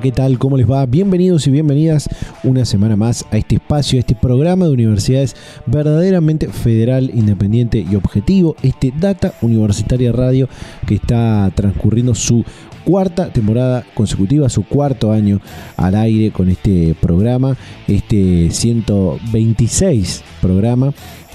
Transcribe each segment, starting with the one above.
¿Qué tal? ¿Cómo les va? Bienvenidos y bienvenidas una semana más a este espacio, a este programa de universidades verdaderamente federal, independiente y objetivo, este Data Universitaria Radio que está transcurriendo su cuarta temporada consecutiva, su cuarto año al aire con este programa, este 126 programa.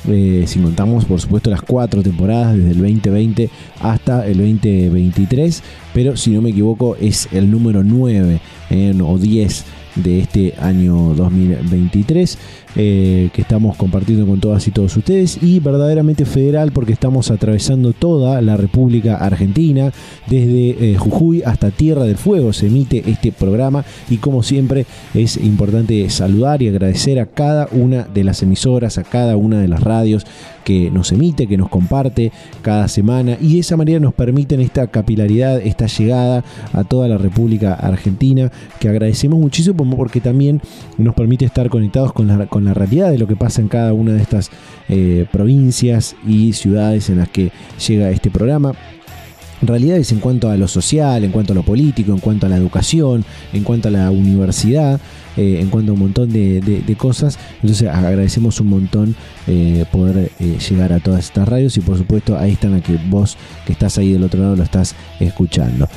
Eh, si contamos por supuesto las cuatro temporadas desde el 2020 hasta el 2023, pero si no me equivoco es el número 9 eh, o 10 de este año 2023 eh, que estamos compartiendo con todas y todos ustedes y verdaderamente federal porque estamos atravesando toda la República Argentina desde eh, Jujuy hasta Tierra del Fuego se emite este programa y como siempre es importante saludar y agradecer a cada una de las emisoras, a cada una de las radios que nos emite, que nos comparte cada semana y de esa manera nos permiten esta capilaridad, esta llegada a toda la República Argentina que agradecemos muchísimo porque también nos permite estar conectados con la, la realidad de lo que pasa en cada una de estas eh, provincias y ciudades en las que llega este programa realidades en cuanto a lo social, en cuanto a lo político, en cuanto a la educación, en cuanto a la universidad, eh, en cuanto a un montón de, cosas. Entonces agradecemos un montón eh, poder eh, llegar a todas estas radios y por supuesto ahí están a que vos que estás ahí del otro lado lo estás escuchando.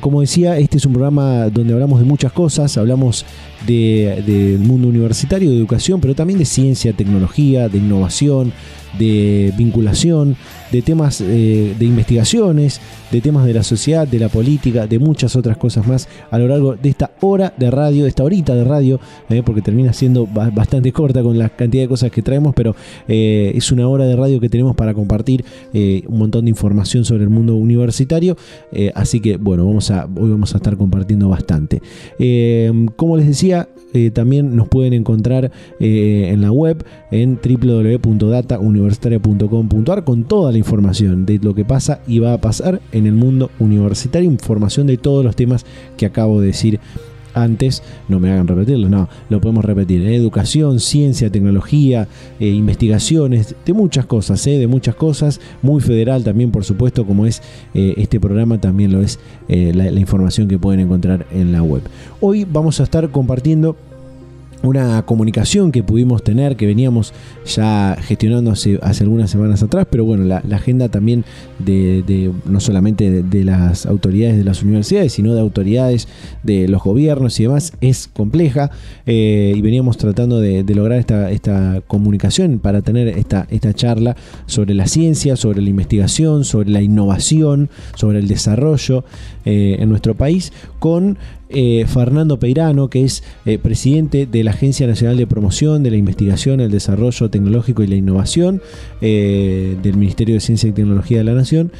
como decía, este es un programa donde hablamos de muchas cosas, hablamos del mundo universitario, de educación, pero también de ciencia, tecnología, de innovación, de vinculación, de temas de investigaciones, de temas de la sociedad, de la política, de muchas otras cosas más a lo largo de esta hora de radio, de esta horita de radio, eh, porque termina siendo bastante corta con la cantidad de cosas que traemos, pero eh, es una hora de radio que tenemos para compartir eh, un montón de información sobre el mundo universitario, así que bueno, vamos a, hoy vamos a estar compartiendo bastante. como les decía, también nos pueden encontrar en la web en www.datauniversitaria.com.ar con toda la información de lo que pasa y va a pasar en el mundo universitario, información de todos los temas que acabo de decir antes, no me hagan repetirlo, no, lo podemos repetir, ¿eh? educación, ciencia, tecnología, eh, investigaciones, de muchas cosas, ¿eh? de muchas cosas, muy federal también, por supuesto, como es este programa, también lo es la información que pueden encontrar en la web. Hoy vamos a estar compartiendo una comunicación que pudimos tener, que veníamos ya gestionando hace, algunas semanas atrás, pero bueno, la, agenda también de, no solamente de, las autoridades de las universidades, sino de autoridades de los gobiernos y demás, es compleja eh, y veníamos tratando de, lograr esta, esta, comunicación para tener esta, esta charla sobre la ciencia, sobre la investigación, sobre la innovación, sobre el desarrollo eh, en nuestro país, con eh, Fernando Peirano, que es eh, presidente de la Agencia Nacional de Promoción de la Investigación, el Desarrollo Tecnológico y la Innovación eh, del Ministerio de Ciencia y Tecnología de la Nación.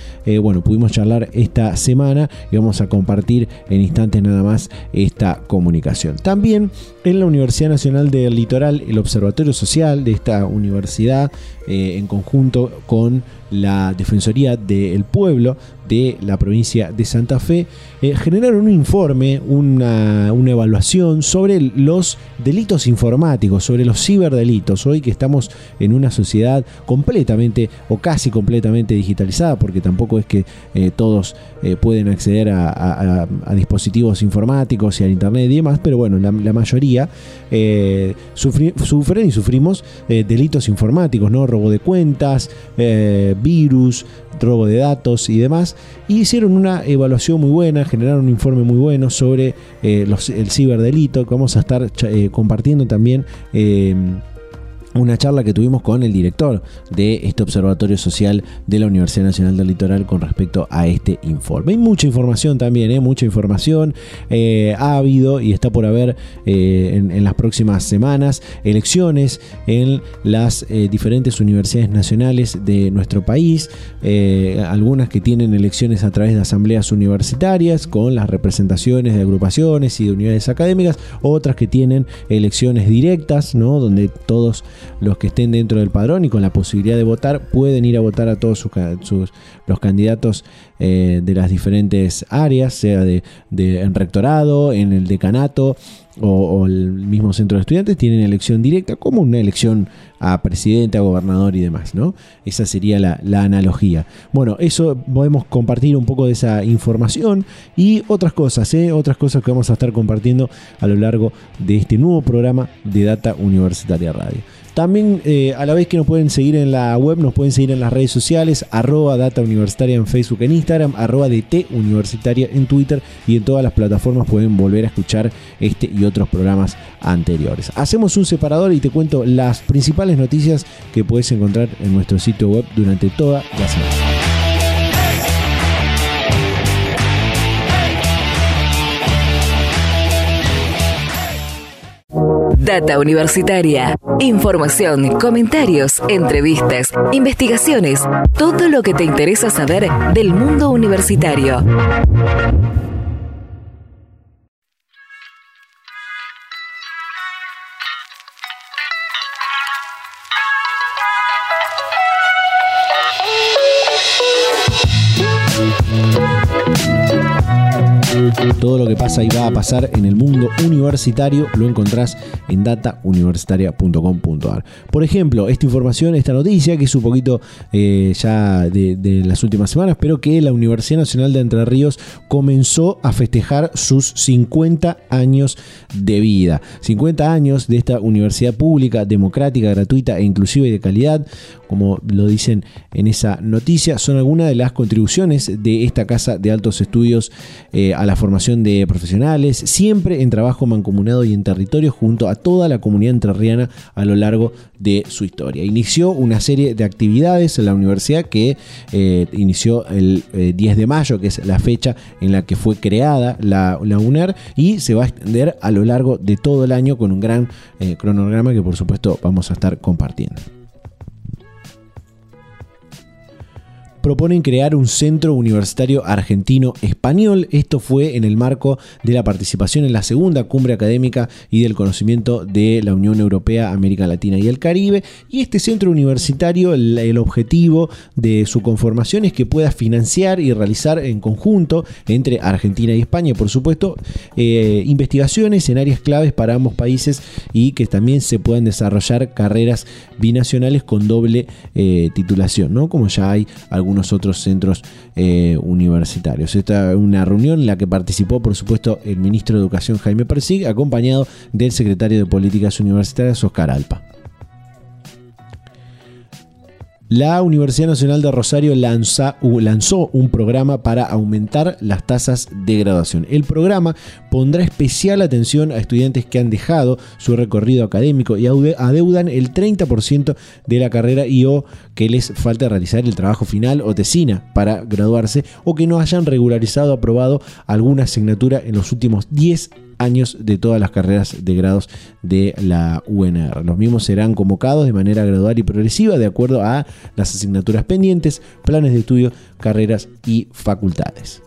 bueno, pudimos charlar esta semana y vamos a compartir en instantes nada más esta comunicación. También en la Universidad Nacional del Litoral, el Observatorio Social de esta universidad, en conjunto con la Defensoría del Pueblo de la provincia de Santa Fe, eh, generaron un informe, una, evaluación sobre los delitos informáticos, sobre los ciberdelitos. Hoy que estamos en una sociedad completamente o casi completamente digitalizada, porque tampoco es que eh, todos eh, pueden acceder a, dispositivos informáticos y al Internet y demás, pero bueno, la, mayoría sufren y sufrimos delitos informáticos, ¿no? Robo de cuentas, virus, robo de datos y demás. Y hicieron una evaluación muy buena, generaron un informe muy bueno sobre eh, el ciberdelito que vamos a estar eh, compartiendo también. Una charla que tuvimos con el director de este observatorio social de la Universidad Nacional del Litoral con respecto a este informe. Hay mucha información también, ¿eh? mucha información. Eh, ha habido y está por haber eh, en, las próximas semanas elecciones en las diferentes universidades nacionales de nuestro país, algunas que tienen elecciones a través de asambleas universitarias con las representaciones de agrupaciones y de unidades académicas, otras que tienen elecciones directas, ¿no? donde todos los que estén dentro del padrón y con la posibilidad de votar pueden ir a votar a todos sus, los candidatos eh, de las diferentes áreas, sea de, en rectorado, en el decanato o, el mismo centro de estudiantes, tienen elección directa como una elección a presidente, a gobernador y demás, ¿no? Esa sería la, la analogía. Bueno, eso podemos compartir un poco de esa información y otras cosas, ¿eh? otras cosas que vamos a estar compartiendo a lo largo de este nuevo programa de Data Universitaria Radio. También eh, a la vez que nos pueden seguir en la web, nos pueden seguir en las redes sociales, arroba data universitaria en Facebook, en Instagram, arroba DT universitaria en Twitter y en todas las plataformas pueden volver a escuchar este y otros programas anteriores. Hacemos un separador y te cuento las principales noticias que puedes encontrar en nuestro sitio web durante toda la semana. Data Universitaria. Información, comentarios, entrevistas, investigaciones, todo lo que te interesa saber del mundo universitario. Todo lo que pasa y va a pasar en el mundo universitario lo encontrás en datauniversitaria.com.ar. Por ejemplo, esta información, esta noticia, que es un poquito eh, ya de, las últimas semanas, pero que la Universidad Nacional de Entre Ríos comenzó a festejar sus 50 años de vida. 50 años de esta universidad pública, democrática, gratuita e inclusiva y de calidad como lo dicen en esa noticia, son algunas de las contribuciones de esta casa de altos estudios eh, a la formación de profesionales, siempre en trabajo mancomunado y en territorio junto a toda la comunidad entrerriana a lo largo de su historia. Inició una serie de actividades en la universidad que eh, inició el 10 eh, de mayo, que es la fecha en la que fue creada la, la, UNER, y se va a extender a lo largo de todo el año con un gran cronograma que por supuesto vamos a estar compartiendo. Proponen crear un centro universitario argentino-español. Esto fue en el marco de la participación en la segunda cumbre académica y del conocimiento de la Unión Europea, América Latina y el Caribe. Y este centro universitario, el, objetivo de su conformación es que pueda financiar y realizar en conjunto entre Argentina y España, por supuesto, eh, investigaciones en áreas claves para ambos países y que también se puedan desarrollar carreras binacionales con doble eh, titulación, ¿no? Como ya hay algunos algunos otros centros eh, universitarios. Esta es una reunión en la que participó, por supuesto, el ministro de Educación Jaime Persig, acompañado del secretario de Políticas Universitarias Oscar Alpa. La Universidad Nacional de Rosario lanzó un programa para aumentar las tasas de graduación. El programa pondrá especial atención a estudiantes que han dejado su recorrido académico y adeudan el 30% de la carrera y o que les falta realizar el trabajo final o tesina para graduarse o que no hayan regularizado aprobado alguna asignatura en los últimos 10 años de todas las carreras de grados de la UNR. Los mismos serán convocados de manera gradual y progresiva de acuerdo a las asignaturas pendientes, planes de estudio, carreras y facultades.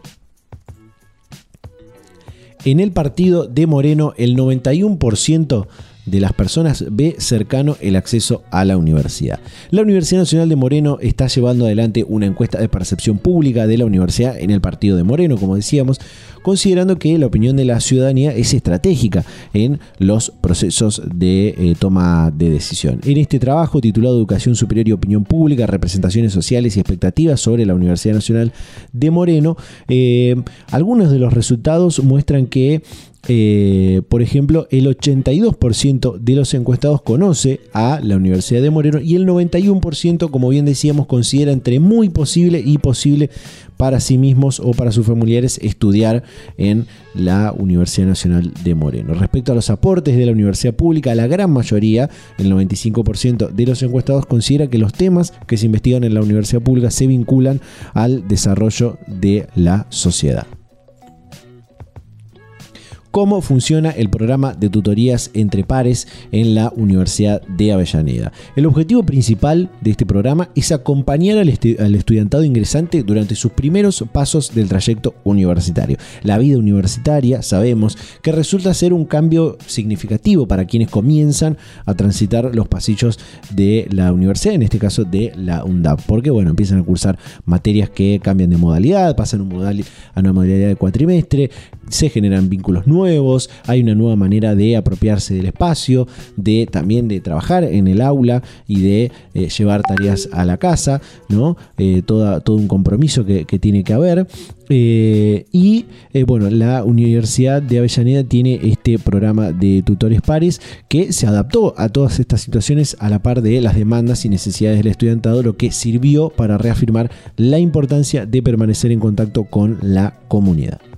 En el partido de Moreno, el 91% de las personas ve cercano el acceso a la universidad. La Universidad Nacional de Moreno está llevando adelante una encuesta de percepción pública de la universidad en el partido de Moreno, como decíamos, considerando que la opinión de la ciudadanía es estratégica en los procesos de eh, toma de decisión. En este trabajo titulado Educación Superior y Opinión Pública, Representaciones Sociales y Expectativas sobre la Universidad Nacional de Moreno, eh, algunos de los resultados muestran que eh, por ejemplo, el 82% de los encuestados conoce a la Universidad de Moreno y el 91%, como bien decíamos, considera entre muy posible y posible para sí mismos o para sus familiares estudiar en la Universidad Nacional de Moreno. Respecto a los aportes de la universidad pública, la gran mayoría, el 95% de los encuestados, considera que los temas que se investigan en la universidad pública se vinculan al desarrollo de la sociedad cómo funciona el programa de tutorías entre pares en la Universidad de Avellaneda. El objetivo principal de este programa es acompañar al, estudiantado ingresante durante sus primeros pasos del trayecto universitario. La vida universitaria sabemos que resulta ser un cambio significativo para quienes comienzan a transitar los pasillos de la universidad, en este caso de la UNDAP, porque bueno, empiezan a cursar materias que cambian de modalidad, pasan a una modalidad de cuatrimestre, se generan vínculos nuevos, hay una nueva manera de apropiarse del espacio, de también de trabajar en el aula y de eh, llevar tareas a la casa, ¿no? Eh, todo un compromiso que, tiene que haber. Eh, y bueno, la Universidad de Avellaneda tiene este programa de tutores pares que se adaptó a todas estas situaciones a la par de las demandas y necesidades del estudiantado, lo que sirvió para reafirmar la importancia de permanecer en contacto con la comunidad.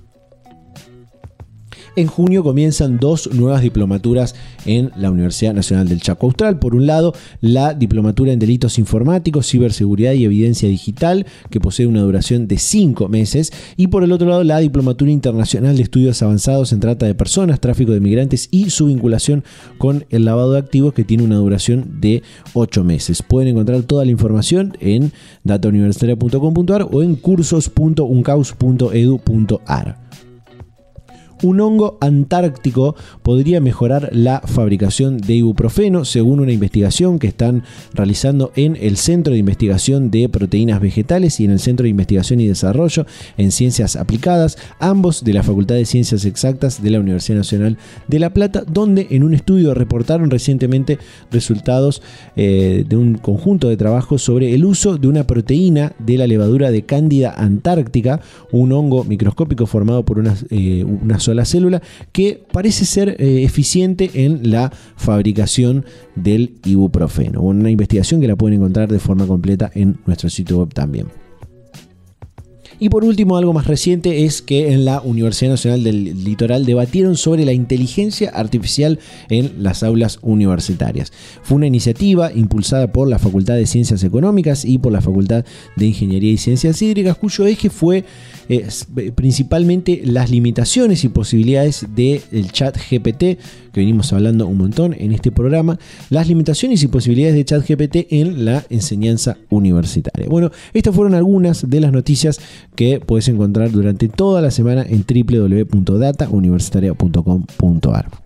En junio comienzan dos nuevas diplomaturas en la Universidad Nacional del Chaco Austral. Por un lado, la diplomatura en delitos informáticos, ciberseguridad y evidencia digital, que posee una duración de cinco meses. Y por el otro lado, la diplomatura internacional de estudios avanzados en trata de personas, tráfico de migrantes y su vinculación con el lavado de activos, que tiene una duración de ocho meses. Pueden encontrar toda la información en datauniversitaria.com.ar o en cursos.uncaus.edu.ar un hongo antártico podría mejorar la fabricación de ibuprofeno, según una investigación que están realizando en el Centro de Investigación de Proteínas Vegetales y en el Centro de Investigación y Desarrollo en Ciencias Aplicadas, ambos de la Facultad de Ciencias Exactas de la Universidad Nacional de La Plata, donde en un estudio reportaron recientemente resultados eh, de un conjunto de trabajos sobre el uso de una proteína de la levadura de Cándida antártica, un hongo microscópico formado por eh, unas la célula que parece ser eh, eficiente en la fabricación del ibuprofeno. Una investigación que la pueden encontrar de forma completa en nuestro sitio web también. Y por último, algo más reciente es que en la Universidad Nacional del Litoral debatieron sobre la inteligencia artificial en las aulas universitarias. Fue una iniciativa impulsada por la Facultad de Ciencias Económicas y por la Facultad de Ingeniería y Ciencias Hídricas, cuyo eje fue eh, principalmente las limitaciones y posibilidades del chat GPT, que venimos hablando un montón en este programa, las limitaciones y posibilidades de chat GPT en la enseñanza universitaria. Bueno, estas fueron algunas de las noticias que puedes encontrar durante toda la semana en www.datauniversitaria.com.ar.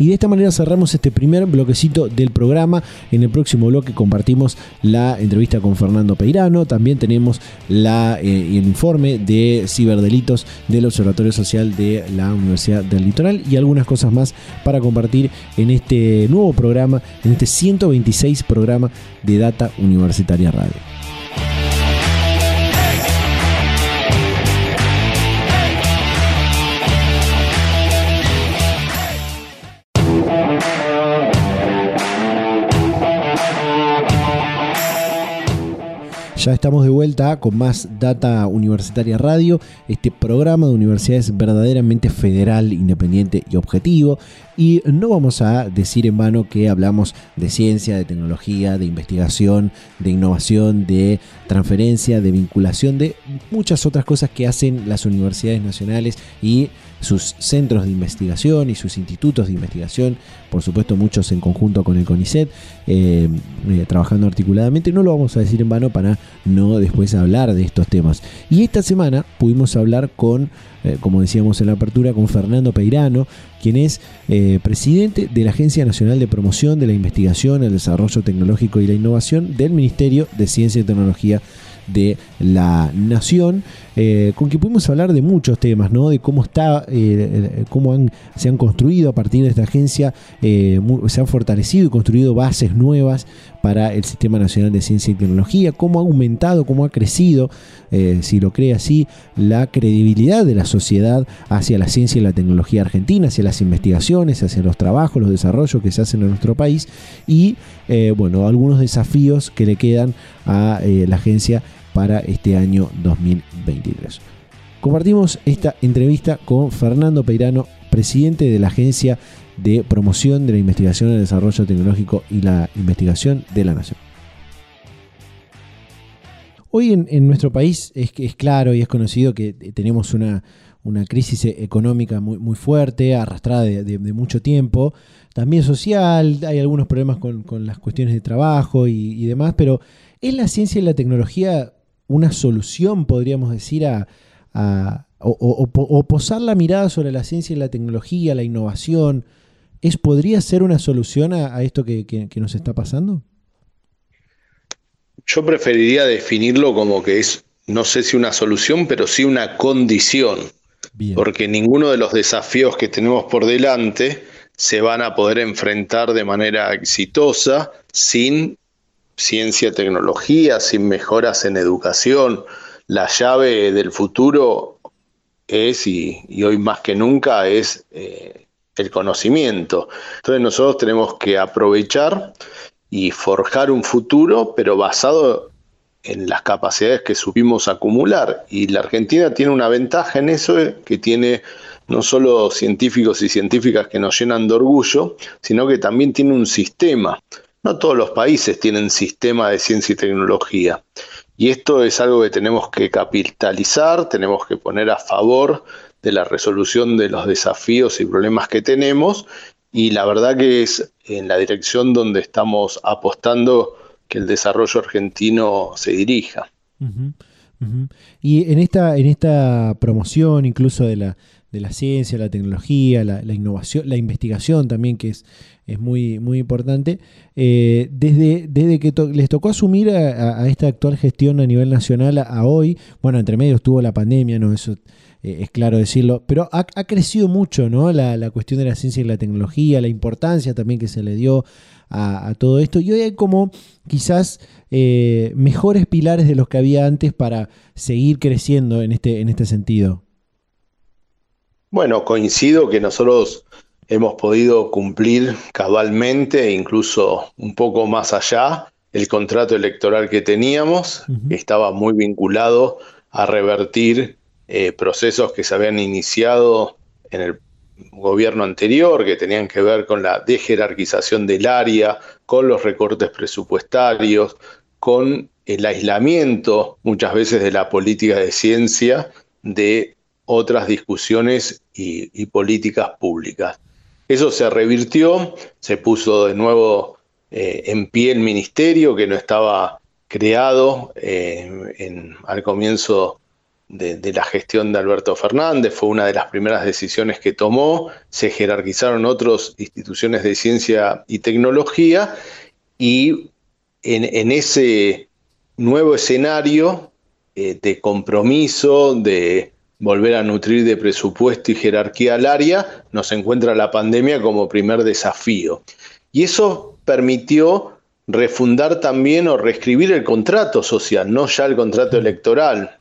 Y de esta manera cerramos este primer bloquecito del programa. En el próximo bloque compartimos la entrevista con Fernando Peirano. También tenemos la, eh, el informe de ciberdelitos del Observatorio Social de la Universidad del Litoral y algunas cosas más para compartir en este nuevo programa, en este 126 programa de Data Universitaria Radio. Ya estamos de vuelta con más Data Universitaria Radio, este programa de universidades verdaderamente federal, independiente y objetivo. Y no vamos a decir en vano que hablamos de ciencia, de tecnología, de investigación, de innovación, de transferencia, de vinculación, de muchas otras cosas que hacen las universidades nacionales y sus centros de investigación y sus institutos de investigación, por supuesto muchos en conjunto con el CONICET, eh, eh, trabajando articuladamente. No lo vamos a decir en vano para no después hablar de estos temas. Y esta semana pudimos hablar con, eh, como decíamos en la apertura, con Fernando Peirano, quien es presidente de la Agencia Nacional de Promoción de la Investigación, el Desarrollo Tecnológico y la Innovación del Ministerio de Ciencia y Tecnología de la Nación, eh, con quien pudimos hablar de muchos temas, ¿no? De cómo está, eh, cómo se han construido a partir de esta agencia, se han fortalecido y construido bases nuevas para el Sistema Nacional de Ciencia y Tecnología, cómo ha aumentado, cómo ha crecido, si lo cree así, la credibilidad de la sociedad hacia la ciencia y la tecnología argentina, hacia las investigaciones, hacia los trabajos, los desarrollos que se hacen en nuestro país y, eh, bueno, algunos desafíos que le quedan a eh, la agencia para este año 2023. Compartimos esta entrevista con Fernando Peirano, presidente de la Agencia de Promoción de la Investigación, el Desarrollo Tecnológico y la Investigación de la Nación. Hoy en, nuestro país es, claro y es conocido que tenemos una, una crisis económica muy fuerte, arrastrada de, mucho tiempo, también social, hay algunos problemas con, las cuestiones de trabajo y, demás, pero ¿es la ciencia y la tecnología una solución, podríamos decir, a, o, posar la mirada sobre la ciencia y la tecnología, la innovación? ¿Es, ¿Podría ser una solución a, esto que, que nos está pasando? Yo preferiría definirlo como que es, no sé si una solución, pero sí una condición porque ninguno de los desafíos que tenemos por delante se van a poder enfrentar de manera exitosa sin ciencia tecnología, sin mejoras en educación. La llave del futuro es, y, hoy más que nunca, es eh, el conocimiento. Entonces nosotros tenemos que aprovechar y forjar un futuro, pero basado en las capacidades que supimos acumular. Y la Argentina tiene una ventaja en eso, eh, que tiene no solo científicos y científicas que nos llenan de orgullo, sino que también tiene un sistema. No todos los países tienen sistema de ciencia y tecnología. Y esto es algo que tenemos que capitalizar, tenemos que poner a favor de la resolución de los desafíos y problemas que tenemos. Y la verdad que es en la dirección donde estamos apostando que el desarrollo argentino se dirija. Y en esta, en esta promoción incluso de la, de la ciencia, la tecnología, la, innovación, la investigación también, que es, es muy, muy importante, eh, desde, desde que les tocó asumir a, esta actual gestión a nivel nacional a, hoy, bueno, entre medio estuvo la pandemia, ¿no? Eso eh, es claro decirlo, pero ha, ha crecido mucho, ¿no? La, la, cuestión de la ciencia y la tecnología, la importancia también que se le dio a, todo esto. Y hoy hay como quizás eh, mejores pilares de los que había antes para seguir creciendo en este, en este sentido. Bueno, coincido que nosotros hemos podido cumplir cabalmente, incluso un poco más allá, el contrato electoral que teníamos, estaba muy vinculado a revertir eh, procesos que se habían iniciado en el gobierno anterior, que tenían que ver con la dejerarquización del área, con los recortes presupuestarios, con el aislamiento muchas veces de la política de ciencia de otras discusiones y, políticas públicas. Eso se revirtió, se puso de nuevo eh, en pie el ministerio que no estaba creado eh, al comienzo de, la gestión de Alberto Fernández, fue una de las primeras decisiones que tomó, se jerarquizaron otras instituciones de ciencia y tecnología y en, ese nuevo escenario eh, de compromiso, de volver a nutrir de presupuesto y jerarquía al área, nos encuentra la pandemia como primer desafío. Y eso permitió refundar también o reescribir el contrato social, no ya el contrato electoral,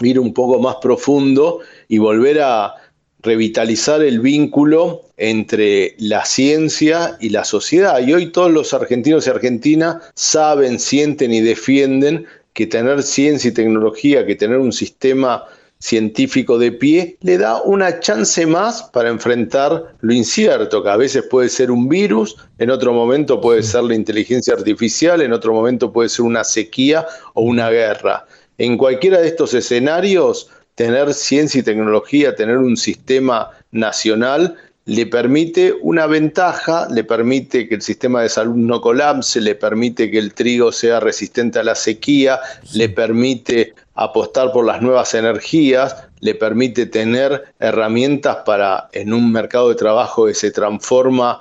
ir un poco más profundo y volver a revitalizar el vínculo entre la ciencia y la sociedad. Y hoy todos los argentinos y argentinas saben, sienten y defienden que tener ciencia y tecnología, que tener un sistema científico de pie, le da una chance más para enfrentar lo incierto, que a veces puede ser un virus, en otro momento puede ser la inteligencia artificial, en otro momento puede ser una sequía o una guerra. En cualquiera de estos escenarios, tener ciencia y tecnología, tener un sistema nacional, le permite una ventaja, le permite que el sistema de salud no colapse, le permite que el trigo sea resistente a la sequía, le permite apostar por las nuevas energías, le permite tener herramientas para en un mercado de trabajo que se transforma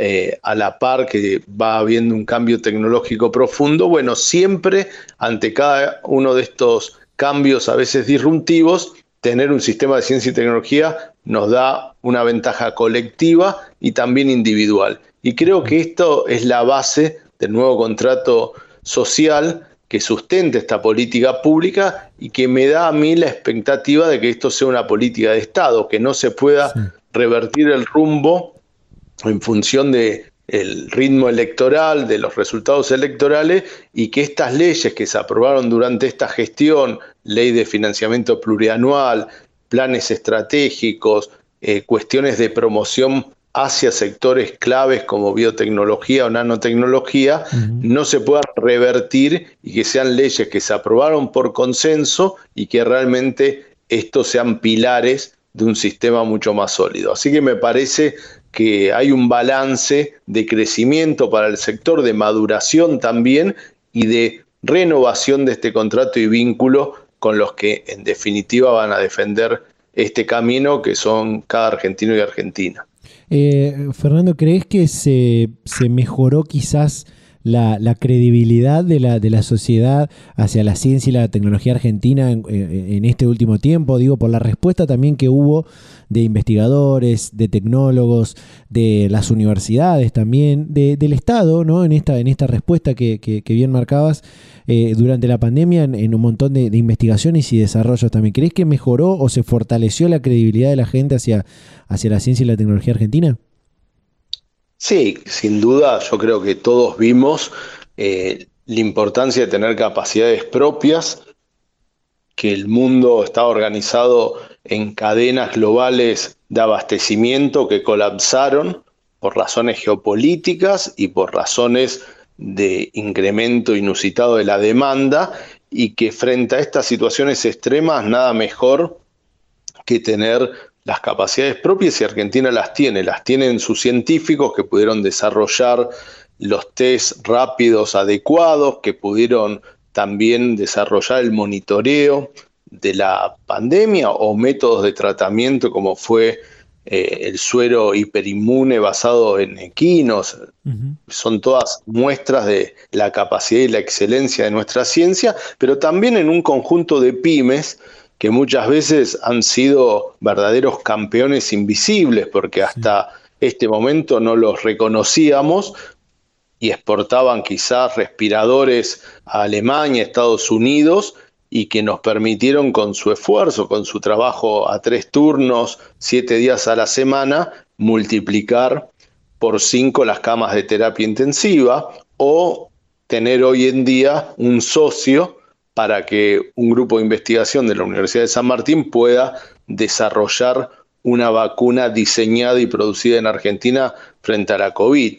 eh, a la par que va habiendo un cambio tecnológico profundo, bueno, siempre ante cada uno de estos cambios a veces disruptivos, tener un sistema de ciencia y tecnología nos da una ventaja colectiva y también individual. Y creo que esto es la base del nuevo contrato social que sustente esta política pública y que me da a mí la expectativa de que esto sea una política de Estado, que no se pueda revertir el rumbo en función de el ritmo electoral, de los resultados electorales y que estas leyes que se aprobaron durante esta gestión, ley de financiamiento plurianual, planes estratégicos, eh, cuestiones de promoción hacia sectores claves como biotecnología o nanotecnología, no se puedan revertir y que sean leyes que se aprobaron por consenso y que realmente estos sean pilares de un sistema mucho más sólido. Así que me parece que hay un balance de crecimiento para el sector, de maduración también y de renovación de este contrato y vínculo con los que en definitiva van a defender este camino que son cada argentino y argentina. Eh, Fernando, ¿crees que se, se mejoró quizás la, credibilidad de la, de la sociedad hacia la ciencia y la tecnología argentina en, este último tiempo, digo, por la respuesta también que hubo de investigadores, de tecnólogos, de las universidades también, del Estado, ¿no? En esta, en esta respuesta que, bien marcabas eh, durante la pandemia en, un montón de, investigaciones y desarrollos también. ¿Crees que mejoró o se fortaleció la credibilidad de la gente hacia, hacia la ciencia y la tecnología argentina? Sí, sin duda, yo creo que todos vimos eh, la importancia de tener capacidades propias, que el mundo está organizado en cadenas globales de abastecimiento que colapsaron por razones geopolíticas y por razones de incremento inusitado de la demanda y que frente a estas situaciones extremas nada mejor que tener las capacidades propias y Argentina las tiene, las tienen sus científicos que pudieron desarrollar los test rápidos adecuados, que pudieron también desarrollar el monitoreo de la pandemia o métodos de tratamiento como fue eh, el suero hiperinmune basado en equinos. Son todas muestras de la capacidad y la excelencia de nuestra ciencia, pero también en un conjunto de pymes que muchas veces han sido verdaderos campeones invisibles, porque hasta este momento no los reconocíamos y exportaban quizás respiradores a Alemania, Estados Unidos, y que nos permitieron con su esfuerzo, con su trabajo a tres turnos, siete días a la semana, multiplicar por cinco las camas de terapia intensiva o tener hoy en día un socio para que un grupo de investigación de la Universidad de San Martín pueda desarrollar una vacuna diseñada y producida en Argentina frente a la COVID.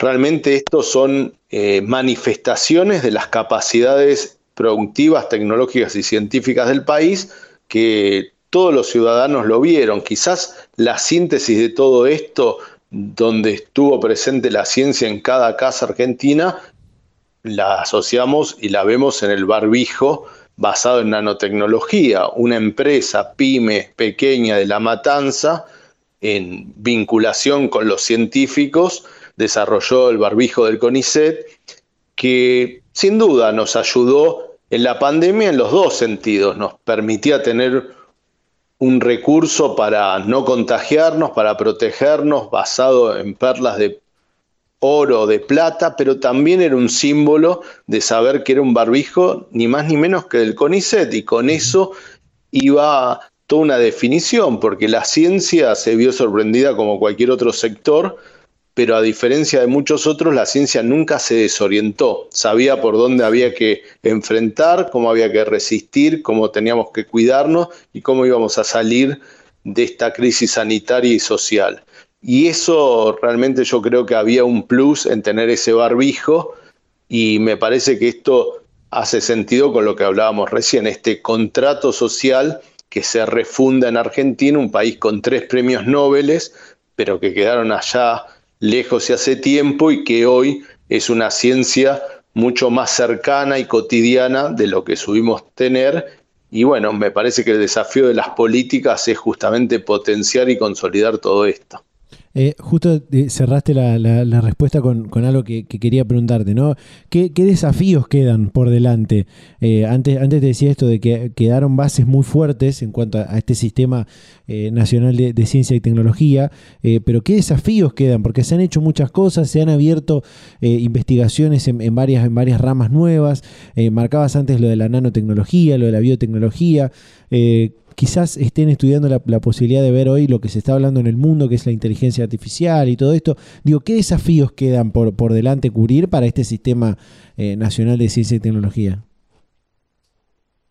Realmente estos son eh, manifestaciones de las capacidades productivas, tecnológicas y científicas del país que todos los ciudadanos lo vieron. Quizás la síntesis de todo esto, donde estuvo presente la ciencia en cada casa argentina, la asociamos y la vemos en el barbijo basado en nanotecnología, una empresa pyme pequeña de La Matanza, en vinculación con los científicos, desarrolló el barbijo del CONICET, que sin duda nos ayudó en la pandemia en los dos sentidos, nos permitía tener un recurso para no contagiarnos, para protegernos, basado en perlas de oro, de plata, pero también era un símbolo de saber que era un barbijo ni más ni menos que del CONICET y con eso iba toda una definición, porque la ciencia se vio sorprendida como cualquier otro sector, pero a diferencia de muchos otros, la ciencia nunca se desorientó, sabía por dónde había que enfrentar, cómo había que resistir, cómo teníamos que cuidarnos y cómo íbamos a salir de esta crisis sanitaria y social. Y eso realmente yo creo que había un plus en tener ese barbijo y me parece que esto hace sentido con lo que hablábamos recién, este contrato social que se refunda en Argentina, un país con tres premios Nobel, pero que quedaron allá lejos y hace tiempo y que hoy es una ciencia mucho más cercana y cotidiana de lo que subimos tener Y bueno, me parece que el desafío de las políticas es justamente potenciar y consolidar todo esto. Eh, justo eh, cerraste la, respuesta con, algo que, quería preguntarte, ¿no? ¿Qué, desafíos quedan por delante? Eh, antes, antes te decía esto de que quedaron bases muy fuertes en cuanto a, este sistema nacional de, ciencia y tecnología, pero ¿qué desafíos quedan? Porque se han hecho muchas cosas, se han abierto investigaciones en, varias, en varias ramas nuevas, marcabas antes lo de la nanotecnología, lo de la biotecnología quizás estén estudiando la, posibilidad de ver hoy lo que se está hablando en el mundo, que es la inteligencia artificial y todo esto. Digo, ¿qué desafíos quedan por, por delante cubrir para este sistema eh, nacional de ciencia y tecnología?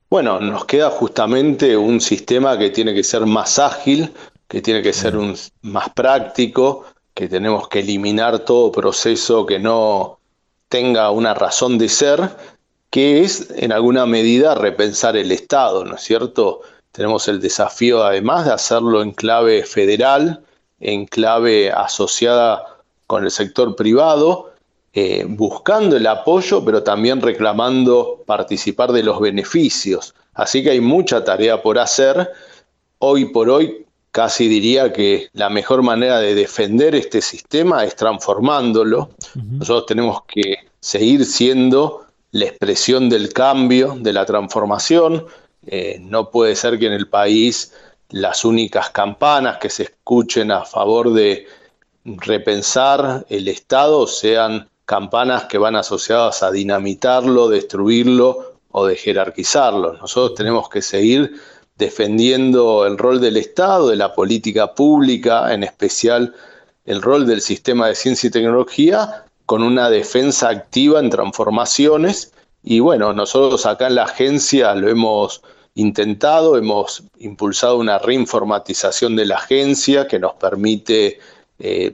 Bueno, nos queda justamente un sistema que tiene que ser más ágil, que tiene que ser un, más práctico, que tenemos que eliminar todo proceso que no tenga una razón de ser, que es en alguna medida repensar el Estado, ¿no es cierto? Tenemos el desafío además de hacerlo en clave federal, en clave asociada con el sector privado, eh, buscando el apoyo, pero también reclamando participar de los beneficios. Así que hay mucha tarea por hacer. Hoy por hoy, casi diría que la mejor manera de defender este sistema es transformándolo. Nosotros tenemos que seguir siendo la expresión del cambio, de la transformación, eh, no puede ser que en el país las únicas campanas que se escuchen a favor de repensar el Estado sean campanas que van asociadas a dinamitarlo, destruirlo o de jerarquizarlo. Nosotros tenemos que seguir defendiendo el rol del Estado, de la política pública, en especial el rol del sistema de ciencia y tecnología, con una defensa activa en transformaciones y bueno, nosotros acá en la agencia lo hemos intentado, hemos impulsado una reinformatización de la agencia que nos permite, eh,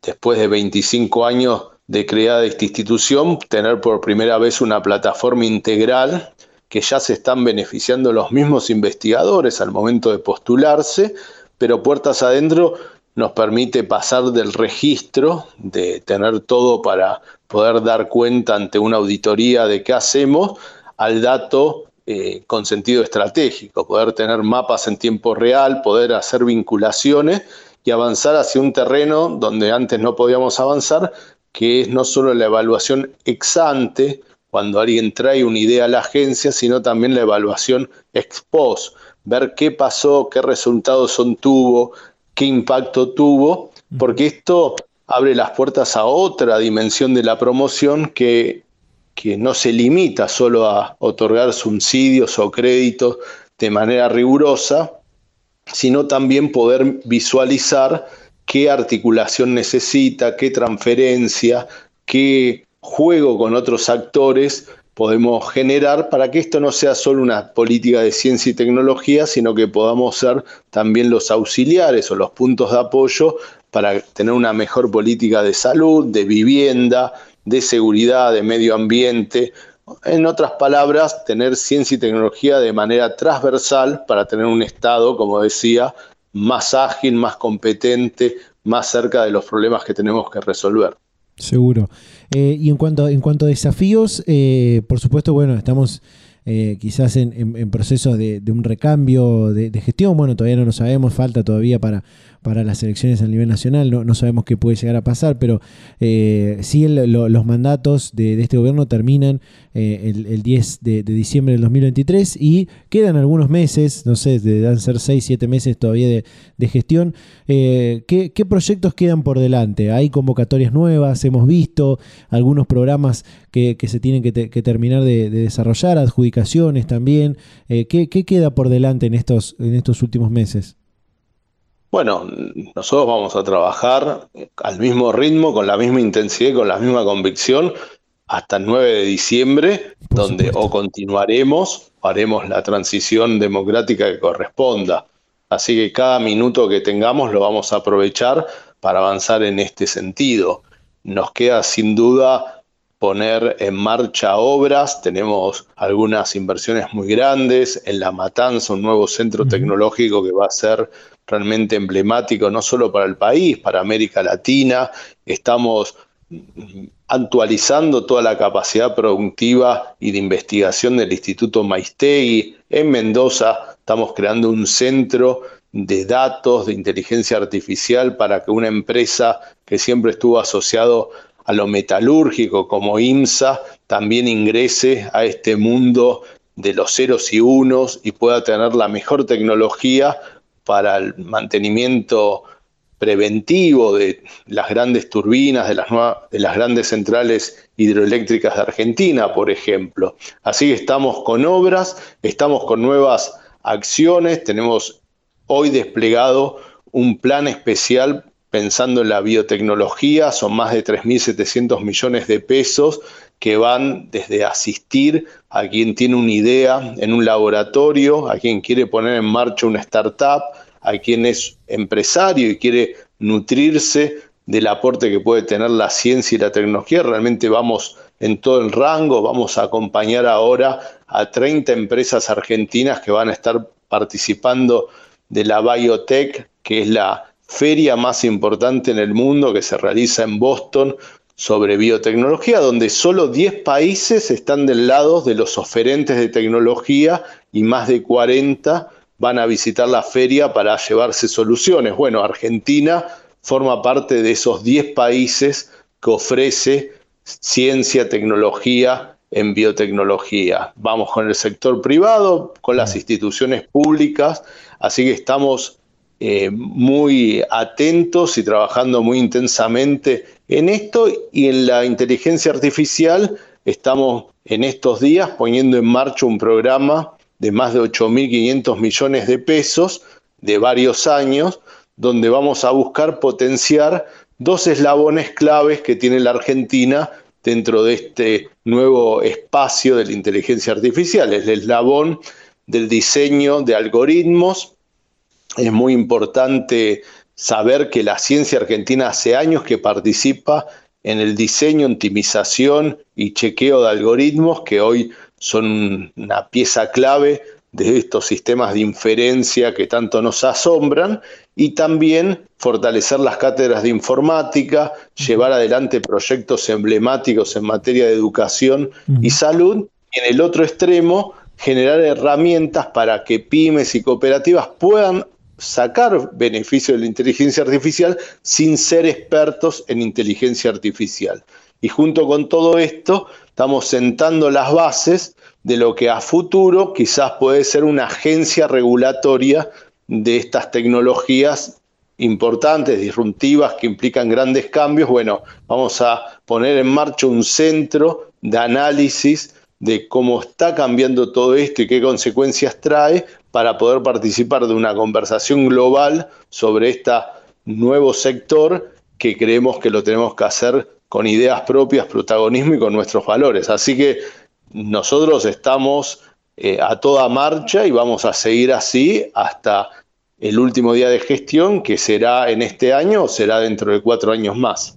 después de 25 años de creada esta institución, tener por primera vez una plataforma integral que ya se están beneficiando los mismos investigadores al momento de postularse, pero puertas adentro nos permite pasar del registro, de tener todo para poder dar cuenta ante una auditoría de qué hacemos, al dato eh, con sentido estratégico, poder tener mapas en tiempo real, poder hacer vinculaciones y avanzar hacia un terreno donde antes no podíamos avanzar, que es no solo la evaluación ex ante, cuando alguien trae una idea a la agencia, sino también la evaluación ex post, ver qué pasó, qué resultados son tuvo, qué impacto tuvo, porque esto abre las puertas a otra dimensión de la promoción que, que no se limita solo a otorgar subsidios o créditos de manera rigurosa, sino también poder visualizar qué articulación necesita, qué transferencia, qué juego con otros actores podemos generar para que esto no sea solo una política de ciencia y tecnología, sino que podamos ser también los auxiliares o los puntos de apoyo para tener una mejor política de salud, de vivienda, de seguridad, de medio ambiente. En otras palabras, tener ciencia y tecnología de manera transversal para tener un Estado, como decía, más ágil, más competente, más cerca de los problemas que tenemos que resolver. Seguro. Eh, y en cuanto, en cuanto a desafíos, eh, por supuesto, bueno, estamos eh, quizás en, procesos de, un recambio de, gestión. Bueno, todavía no lo sabemos, falta todavía para, para las elecciones a nivel nacional, no, sabemos qué puede llegar a pasar, pero eh, sí los mandatos de, este gobierno terminan eh, el, 10 de, diciembre del 2023 y quedan algunos meses, no sé, deben ser 6, 7 meses todavía de, gestión. ¿qué, ¿qué, proyectos quedan por delante? ¿Hay convocatorias nuevas? Hemos visto algunos programas que, se tienen que, terminar de, desarrollar, adjudicaciones también. Eh, ¿qué, queda por delante en estos, en estos últimos meses? Bueno, nosotros vamos a trabajar al mismo ritmo, con la misma intensidad y con la misma convicción hasta el 9 de diciembre, donde o continuaremos o haremos la transición democrática que corresponda. Así que cada minuto que tengamos lo vamos a aprovechar para avanzar en este sentido. Nos queda sin duda poner en marcha obras, tenemos algunas inversiones muy grandes, en La Matanza un nuevo centro tecnológico que va a ser realmente emblemático no solo para el país, para América Latina, estamos actualizando toda la capacidad productiva y de investigación del Instituto Maistegui. En Mendoza estamos creando un centro de datos, de inteligencia artificial para que una empresa que siempre estuvo asociado a lo metalúrgico como IMSA también ingrese a este mundo de los ceros y unos y pueda tener la mejor tecnología para el mantenimiento preventivo de las grandes turbinas, de las, de las grandes centrales hidroeléctricas de Argentina, por ejemplo. Así que estamos con obras, estamos con nuevas acciones, tenemos hoy desplegado un plan especial pensando en la biotecnología, son más de 3.700 millones de pesos que van desde asistir a quien tiene una idea en un laboratorio, a quien quiere poner en marcha una startup, a quien es empresario y quiere nutrirse del aporte que puede tener la ciencia y la tecnología. Realmente vamos en todo el rango, vamos a acompañar ahora a 30 empresas argentinas que van a estar participando de la Biotech, que es la feria más importante en el mundo que se realiza en Boston sobre biotecnología, donde solo 10 países están del lado de los oferentes de tecnología y más de 40 van a visitar la feria para llevarse soluciones. Bueno, Argentina forma parte de esos 10 países que ofrece ciencia, tecnología en biotecnología. Vamos con el sector privado, con las instituciones públicas, así que estamos eh, muy atentos y trabajando muy intensamente en esto y en la inteligencia artificial estamos en estos días poniendo en marcha un programa de más de 8.500 millones de pesos de varios años, donde vamos a buscar potenciar dos eslabones claves que tiene la Argentina dentro de este nuevo espacio de la inteligencia artificial. El eslabón del diseño de algoritmos. Es muy importante saber que la ciencia argentina hace años que participa en el diseño, optimización y chequeo de algoritmos que hoy son una pieza clave de estos sistemas de inferencia que tanto nos asombran y también fortalecer las cátedras de informática, llevar adelante proyectos emblemáticos en materia de educación y salud y en el otro extremo generar herramientas para que pymes y cooperativas puedan sacar beneficio de la inteligencia artificial sin ser expertos en inteligencia artificial. Y junto con todo esto, estamos sentando las bases de lo que a futuro quizás puede ser una agencia regulatoria de estas tecnologías importantes, disruptivas, que implican grandes cambios. Bueno, vamos a poner en marcha un centro de análisis de cómo está cambiando todo esto y qué consecuencias trae para poder participar de una conversación global sobre este nuevo sector que creemos que lo tenemos que hacer con ideas propias, protagonismo y con nuestros valores. Así que nosotros estamos eh, a toda marcha y vamos a seguir así hasta el último día de gestión, que será en este año o será dentro de cuatro años más.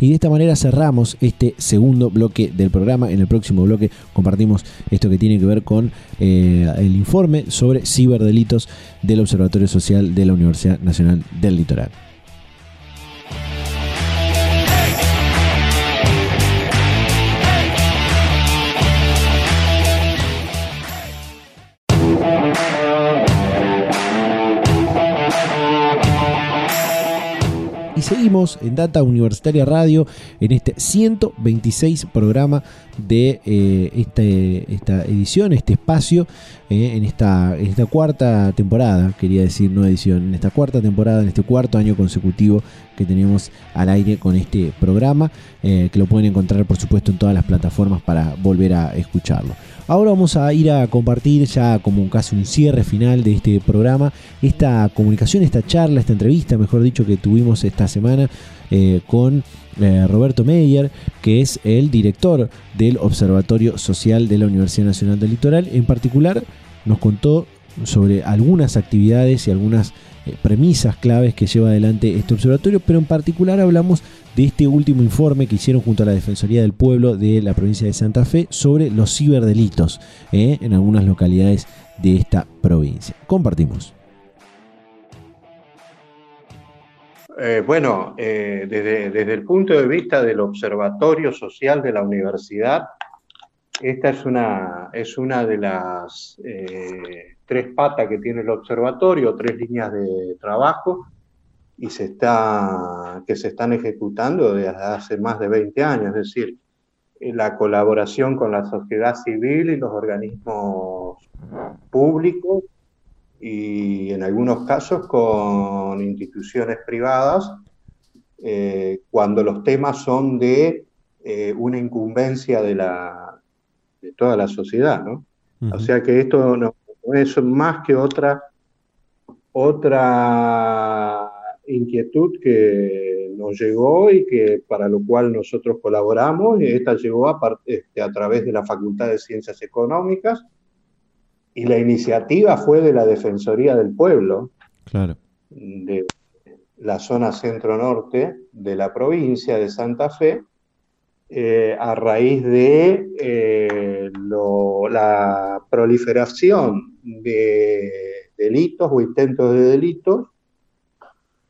Y de esta manera cerramos este segundo bloque del programa. En el próximo bloque compartimos esto que tiene que ver con eh, el informe sobre ciberdelitos del Observatorio Social de la Universidad Nacional del Litoral. Seguimos en Data Universitaria Radio en este 126 programa de eh, este, esta edición, este espacio, eh, en, esta, esta cuarta temporada, quería decir no edición, en esta cuarta temporada, en este cuarto año consecutivo que tenemos al aire con este programa, eh, que lo pueden encontrar por supuesto en todas las plataformas para volver a escucharlo. Ahora vamos a ir a compartir ya como casi un cierre final de este programa, esta comunicación, esta charla, esta entrevista, mejor dicho, que tuvimos esta semana eh, con eh, Roberto Meyer, que es el director del Observatorio Social de la Universidad Nacional del Litoral. En particular, nos contó sobre algunas actividades y algunas eh, premisas claves que lleva adelante este observatorio, pero en particular hablamos de este último informe que hicieron junto a la Defensoría del Pueblo de la provincia de Santa Fe sobre los ciberdelitos eh, en algunas localidades de esta provincia. Compartimos. Eh, bueno, desde, desde, el punto de vista del Observatorio Social de la Universidad, esta es una, es una de las tres patas que tiene el observatorio, tres líneas de trabajo, y se está, que se están ejecutando desde hace más de 20 años, es decir, la colaboración con la sociedad civil y los organismos públicos y en algunos casos con instituciones privadas, eh, cuando los temas son de eh, una incumbencia de, la, de toda la sociedad. ¿no? O sea que esto no, es más que otra, otra inquietud que nos llegó y que para lo cual nosotros colaboramos. Y esta llegó a, este, a través de la Facultad de Ciencias Económicas y la iniciativa fue de la Defensoría del Pueblo. Claro. De la zona centro-norte de la provincia de Santa Fe, eh, a raíz de eh, la proliferación de delitos o intentos de delitos,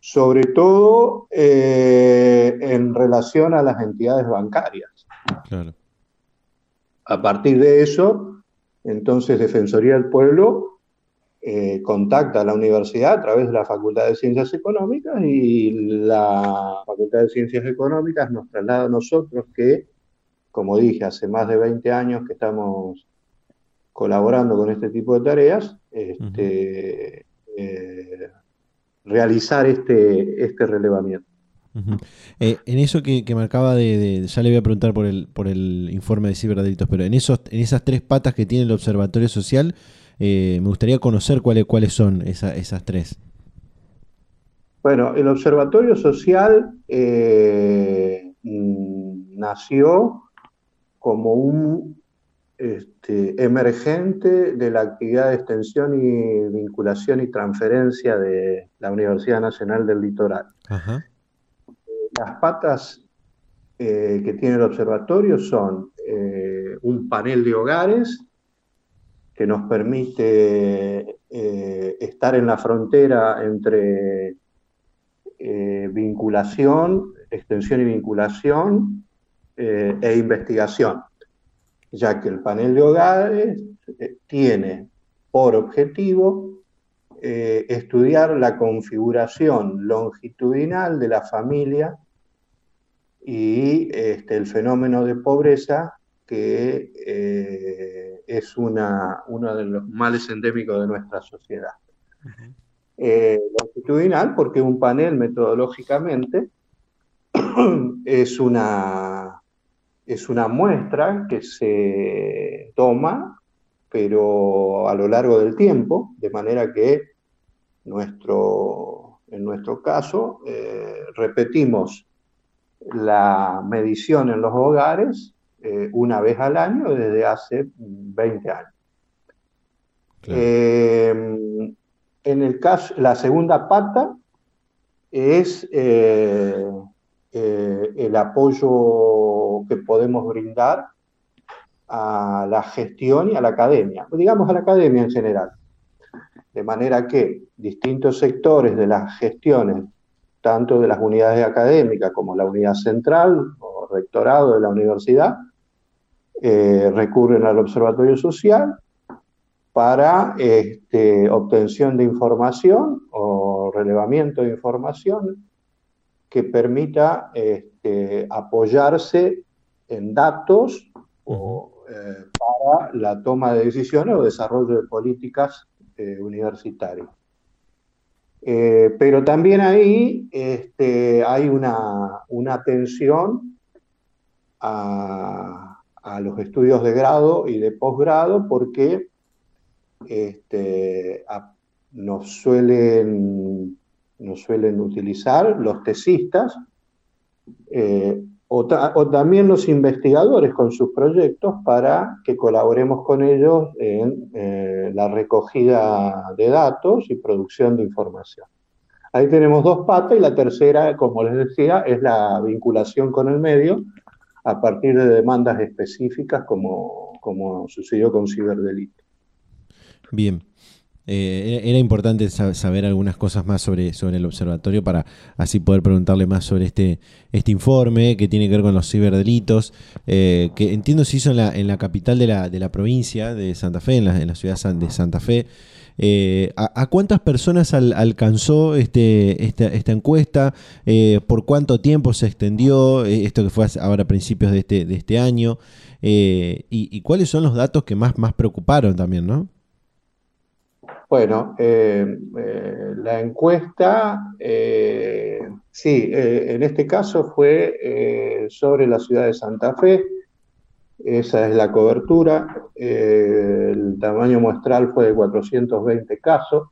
sobre todo eh, en relación a las entidades bancarias. A partir de eso, entonces Defensoría del Pueblo eh, contacta a la universidad a través de la Facultad de Ciencias Económicas y la Facultad de Ciencias Económicas nos traslada a nosotros que, como dije, hace más de 20 años que estamos colaborando con este tipo de tareas, este, eh, realizar este, este relevamiento. Eh, en eso que, que marcaba de, ya le voy a preguntar por el, por el informe de ciberdelitos, pero en, esos, en esas tres patas que tiene el Observatorio Social, eh, me gustaría conocer cuáles, cuáles son esas tres. Bueno, el Observatorio Social mm, nació como un este, emergente de la actividad de extensión y vinculación y transferencia de la Universidad Nacional del Litoral. Las patas eh, que tiene el observatorio son eh, un panel de hogares que nos permite eh, estar en la frontera entre vinculación, extensión y vinculación e investigación ya que el panel de hogares eh, tiene por objetivo eh, estudiar la configuración longitudinal de la familia y este, el fenómeno de pobreza que eh, es una, uno de los males endémicos de nuestra sociedad. longitudinal porque un panel metodológicamente es una es una muestra que se toma, pero a lo largo del tiempo, de manera que nuestro, en nuestro caso eh, repetimos la medición en los hogares eh, una vez al año desde hace 20 años. Eh, en el caso, la segunda pata es el apoyo que podemos brindar a la gestión y a la academia, digamos a la academia en general. De manera que distintos sectores de las gestiones, tanto de las unidades académicas como la unidad central o rectorado de la universidad, eh, recurren al observatorio social para este, obtención de información o relevamiento de información que permita este, apoyarse en datos eh, para la toma de decisiones o desarrollo de políticas eh, universitarias. Eh, pero también ahí este, hay una, atención a, los estudios de grado y de posgrado porque este, nos, suelen, nos suelen utilizar los tesistas o, también los investigadores con sus proyectos para que colaboremos con ellos en eh, la recogida de datos y producción de información. Ahí tenemos dos patas y la tercera, como les decía, es la vinculación con el medio a partir de demandas específicas como, como sucedió con ciberdelito. Bien. Eh, era importante saber algunas cosas más sobre, sobre el observatorio para así poder preguntarle más sobre este, este informe que tiene que ver con los ciberdelitos, eh, que entiendo se hizo en la, capital de la, de la provincia de Santa Fe, en la, en la ciudad de Santa Fe. Eh, ¿a, cuántas personas alcanzó este, esta, encuesta? ¿Por cuánto tiempo se extendió? esto que fue ahora a principios de este, de este año. Y, y, cuáles son los datos que más, más preocuparon también, no? Bueno, eh, eh, la encuesta, eh, sí, en este caso fue sobre la ciudad de Santa Fe, esa es la cobertura, el tamaño muestral fue de 420 casos,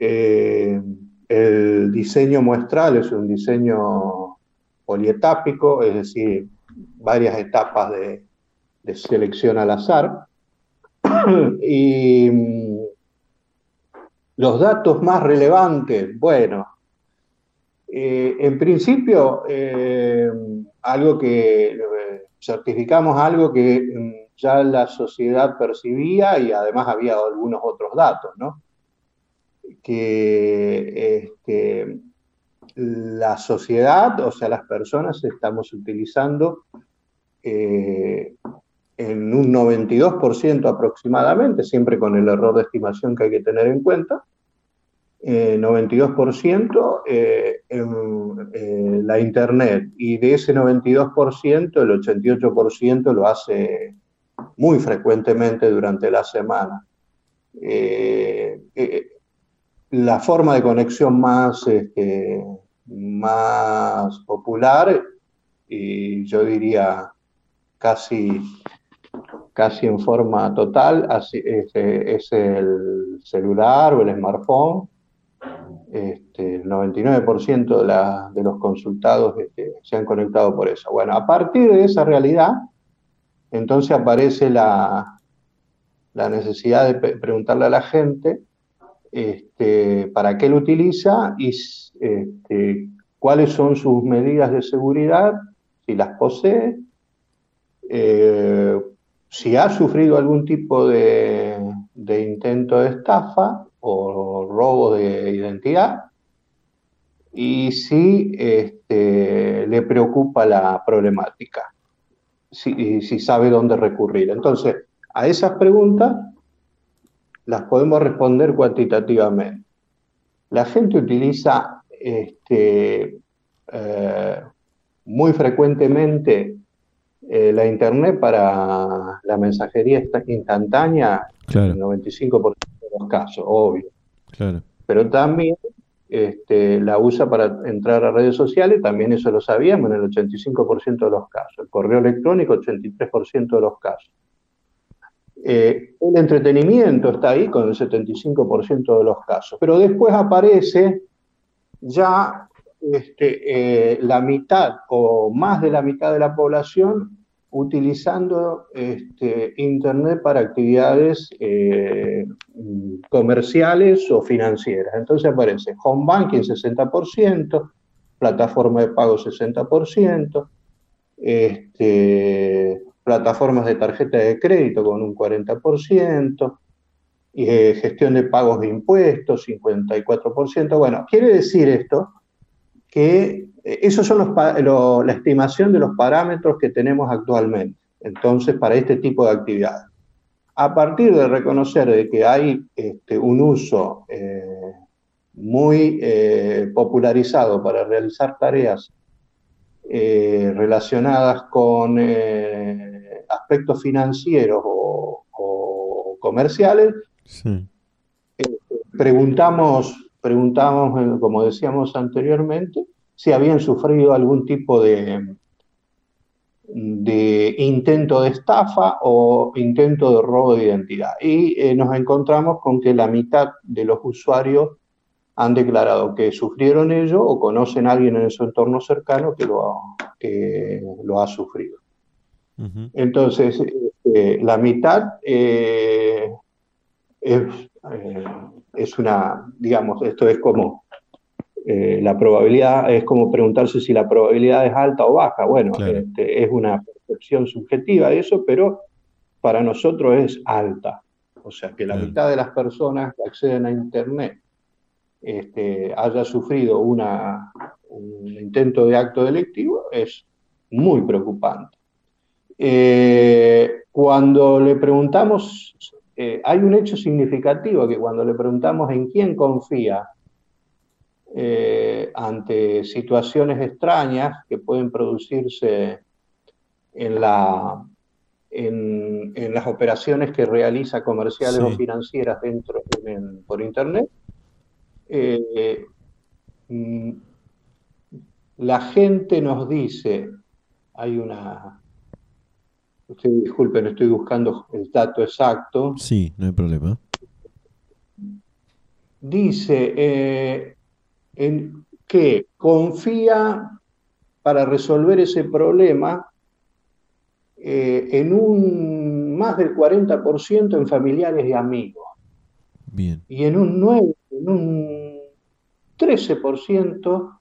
el diseño muestral es un diseño polietápico, es decir, varias etapas de, de selección al azar, y los datos más relevantes, bueno, eh, en principio, eh, algo que eh, certificamos algo que mm, ya la sociedad percibía y además había algunos otros datos, ¿no? Que este, la sociedad, o sea, las personas estamos utilizando en un 92% aproximadamente, siempre con el error de estimación que hay que tener en cuenta, 92% eh, en eh, la Internet y de ese 92% el 88% lo hace muy frecuentemente durante la semana. Eh, la forma de conexión más, este, más popular y yo diría casi casi en forma total, este, es, el celular o el smartphone. Este, el 99% de, los consultados este, se han conectado por eso. Bueno, a partir de esa realidad, entonces aparece la, la necesidad de preguntarle a la gente para qué lo utiliza y cuáles son sus medidas de seguridad, si las posee, eh, si ha sufrido algún tipo de, intento de estafa o robo de identidad y si este, le preocupa la problemática, si, si sabe dónde recurrir. Entonces, a esas preguntas las podemos responder cuantitativamente. La gente utiliza este, eh, muy frecuentemente eh, la Internet para la mensajería instantánea, en el 95% de los casos, obvio. Pero también este, la usa para entrar a redes sociales, también eso lo sabíamos en el 85% de los casos. El correo electrónico, 83% de los casos. Eh, el entretenimiento está ahí con el 75% de los casos. Pero después aparece ya este, eh, la mitad o más de la mitad de la población utilizando este, Internet para actividades eh, comerciales o financieras. Entonces aparece home banking 60%, plataforma de pago 60%, este, plataformas de tarjeta de crédito con un 40%, eh, gestión de pagos de impuestos 54%. Bueno, quiere decir esto que eh, esos son los, la estimación de los parámetros que tenemos actualmente, entonces, para este tipo de actividades. A partir de reconocer de que hay este, un uso eh, muy eh, popularizado para realizar tareas relacionadas con aspectos financieros o, comerciales, preguntamos preguntamos, como decíamos anteriormente, si habían sufrido algún tipo de, de intento de estafa o intento de robo de identidad. Y eh, nos encontramos con que la mitad de los usuarios han declarado que sufrieron ello o conocen a alguien en su entorno cercano que lo ha, que lo ha sufrido. Entonces, este, la mitad eh, es, eh, es, una, digamos, esto es como eh, la probabilidad, es como preguntarse si la probabilidad es alta o baja. Bueno, este, es una percepción subjetiva de eso, pero para nosotros es alta. O sea, que la mitad de las personas que acceden a Internet este, haya sufrido una, un intento de acto delictivo es muy preocupante. Eh, cuando le preguntamos, eh, hay un hecho significativo que cuando le preguntamos en quién confía eh, ante situaciones extrañas que pueden producirse en, la, en, las operaciones que realiza comerciales o financieras dentro por Internet, mm, la gente nos dice, hay una... Usted disculpen, estoy buscando el dato exacto. Sí, no hay problema. Dice eh, en que confía para resolver ese problema eh, en un más del 40% en familiares y amigos. Bien. Y en un 9, en un 13%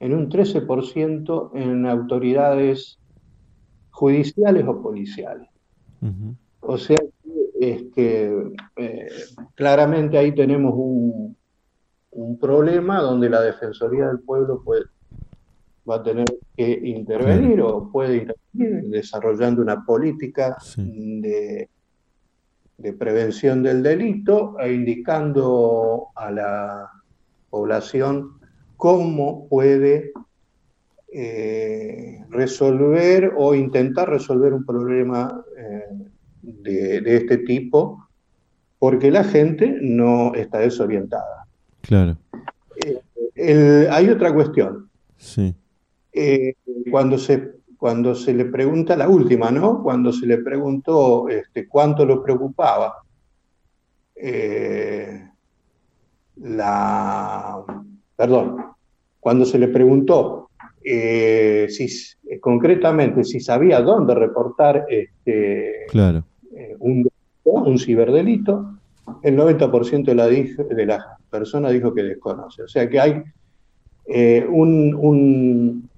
en un 13% en autoridades judiciales o policiales. O sea, que eh, claramente ahí tenemos un, problema donde la Defensoría del Pueblo puede, va a tener que intervenir o puede intervenir desarrollando una política de, de prevención del delito e indicando a la población cómo puede eh, resolver o intentar resolver un problema eh, de, este tipo, porque la gente no está desorientada. Claro. Eh, hay otra cuestión. Sí. cuando, se, cuando se le pregunta, la última, ¿no? Cuando se le preguntó este, cuánto lo preocupaba, la, perdón, cuando se le preguntó eh, si, eh, concretamente si sabía dónde reportar este, claro. Eh, un, un ciberdelito, el 90% de, la, de las personas dijo que desconoce. O sea que hay un,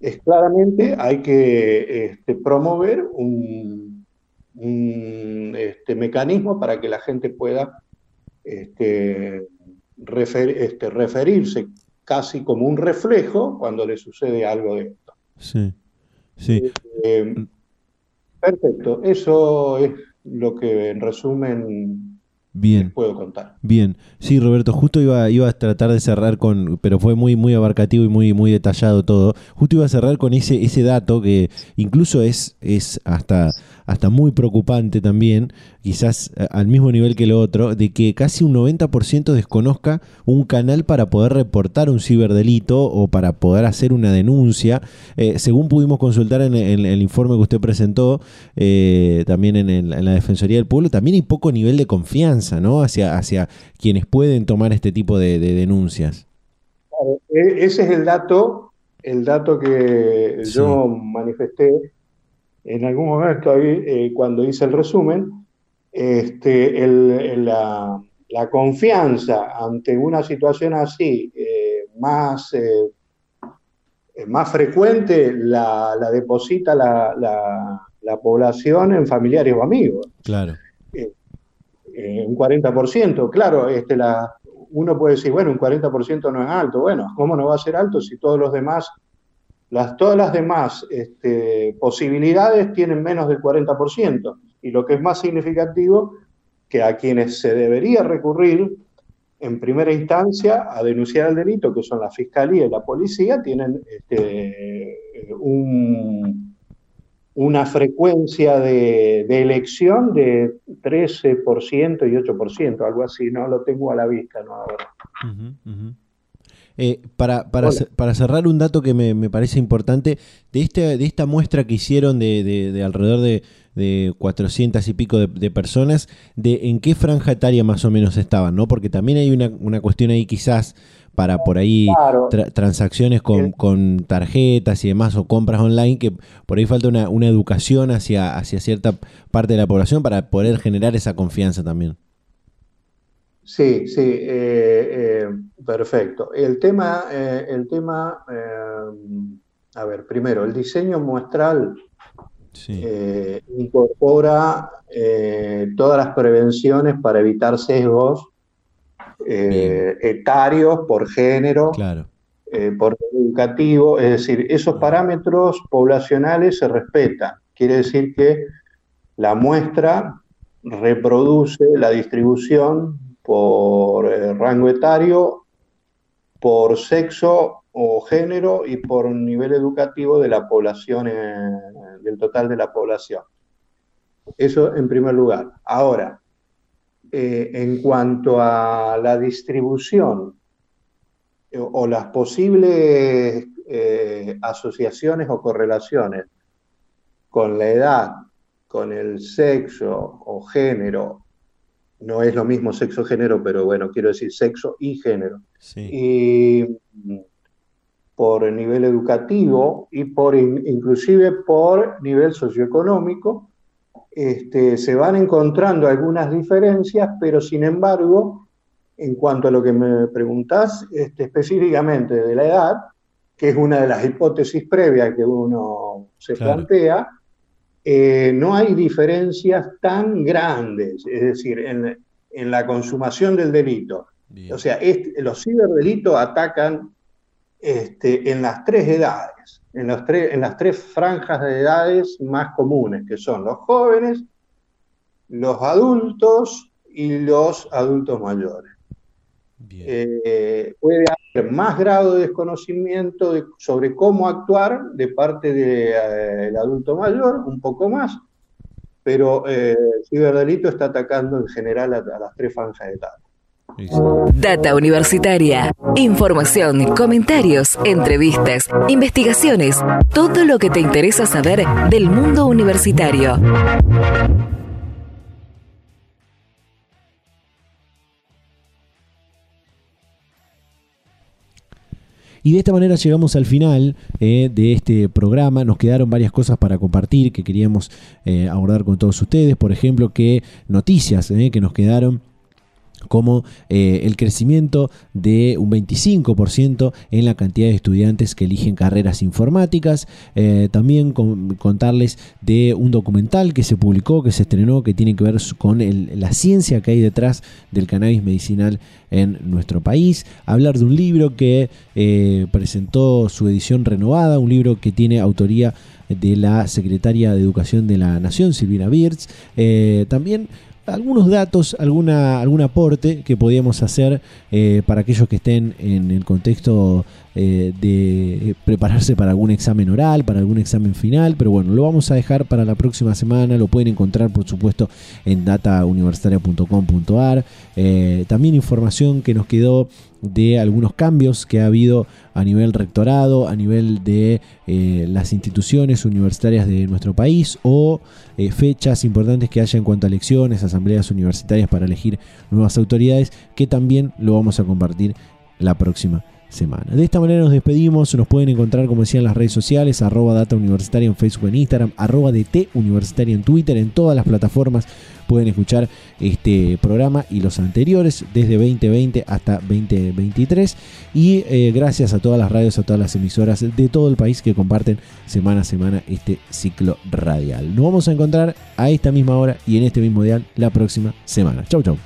es claramente hay que este, promover un, este, mecanismo para que la gente pueda este, este, referirse casi como un reflejo cuando le sucede algo de esto. Sí, sí. Eh, perfecto, eso es lo que en resumen Bien. puedo contar. Bien. Sí, Roberto, justo iba, iba a tratar de cerrar con, pero fue muy, muy abarcativo y muy, muy detallado todo. Justo iba a cerrar con ese, ese dato que incluso es, es hasta hasta muy preocupante también, quizás eh, al mismo nivel que lo otro, de que casi un 90% desconozca un canal para poder reportar un ciberdelito o para poder hacer una denuncia. Eh, según pudimos consultar en, el informe que usted presentó, eh, también en, la Defensoría del Pueblo, también hay poco nivel de confianza ¿no? hacia, hacia quienes pueden tomar este tipo de, denuncias. E, ese es el dato, el dato que yo manifesté en algún momento eh, cuando hice el resumen, este, la, confianza ante una situación así eh, más, eh, más frecuente la, deposita la, población en familiares o amigos. Claro. un 40%, claro, este, la, uno puede decir, bueno, un 40% no es alto. Bueno, ¿cómo no va a ser alto si todos los demás todas las demás este, posibilidades tienen menos del 40%. Y lo que es más significativo, que a quienes se debería recurrir en primera instancia a denunciar el delito, que son la Fiscalía y la Policía, tienen este, una frecuencia de, elección de 13% y 8%, algo así, no lo tengo a la vista, ¿no? Ahora. Eh, para, para, para, cerrar un dato que me, parece importante, de, este, de esta muestra que hicieron de, de, alrededor de, de 400 y pico de, personas, de en qué franja etaria más o menos estaban, ¿no? Porque también hay una, una cuestión ahí quizás para por ahí transacciones con, tarjetas y demás o compras online, que por ahí falta una, una educación hacia, hacia cierta parte de la población para poder generar esa confianza también. Sí, sí, eh, eh, perfecto. El tema, eh, el tema a ver, primero, el diseño muestral incorpora todas las prevenciones para evitar sesgos etarios por género, por educativo, es decir, esos parámetros poblacionales se respetan. Quiere decir que la muestra reproduce la distribución por eh, rango etario, por sexo o género y por nivel educativo de la población, eh, del total de la población. Eso en primer lugar. Ahora, eh, en cuanto a la distribución o las posibles asociaciones o correlaciones con la edad, con el sexo o género no es lo mismo sexo-género, pero bueno, quiero decir sexo y género. Y por nivel educativo y por inclusive por nivel socioeconómico, este, se van encontrando algunas diferencias, pero sin embargo, en cuanto a lo que me preguntás este, específicamente de la edad, que es una de las hipótesis previas que uno se plantea, eh, no hay diferencias tan grandes, es decir, en, la consumación del delito. O sea, los ciberdelitos atacan este, en las tres edades, en, los en las tres franjas de edades más comunes, que son los jóvenes, los adultos y los adultos mayores. Eh, puede haber más grado de desconocimiento sobre cómo actuar de parte del adulto mayor, un poco más, pero eh, el ciberdelito está atacando en general a, las tres franjas de edad. Data Universitaria. Información, comentarios, entrevistas, investigaciones, todo lo que te interesa saber del mundo universitario. Y de esta manera llegamos al final eh, de este programa. Nos quedaron varias cosas para compartir que queríamos eh, abordar con todos ustedes. Por ejemplo, que noticias eh, que nos quedaron como eh, el crecimiento de un 25% en la cantidad de estudiantes que eligen carreras informáticas. Eh, también contarles de un documental que se publicó, que se estrenó, que tiene que ver con la ciencia que hay detrás del cannabis medicinal en nuestro país. Hablar de un libro que eh, presentó su edición renovada, un libro que tiene autoría de la secretaria de Educación de la Nación, Silvina Birz. también algunos datos, alguna, algún aporte que podíamos hacer eh, para aquellos que estén en el contexto eh, de prepararse para algún examen oral, para algún examen final, pero bueno, lo vamos a dejar para la próxima semana, lo pueden encontrar por supuesto en datauniversitaria.com.ar, eh, también información que nos quedó de algunos cambios que ha habido a nivel rectorado, a nivel de eh, las instituciones universitarias de nuestro país o fechas importantes que haya en cuanto a elecciones, asambleas universitarias para elegir nuevas autoridades, que también lo vamos a compartir la próxima semana. De esta manera nos despedimos, nos pueden encontrar como decía en las redes sociales, arroba data universitaria en Facebook, en Instagram, arroba DT universitaria en Twitter, en todas las plataformas pueden escuchar este programa y los anteriores desde 2020 hasta 2023 y eh, gracias a todas las radios, a todas las emisoras de todo el país que comparten semana a semana este ciclo radial. Nos vamos a encontrar a esta misma hora y en este mismo dial la próxima semana. Chau chau.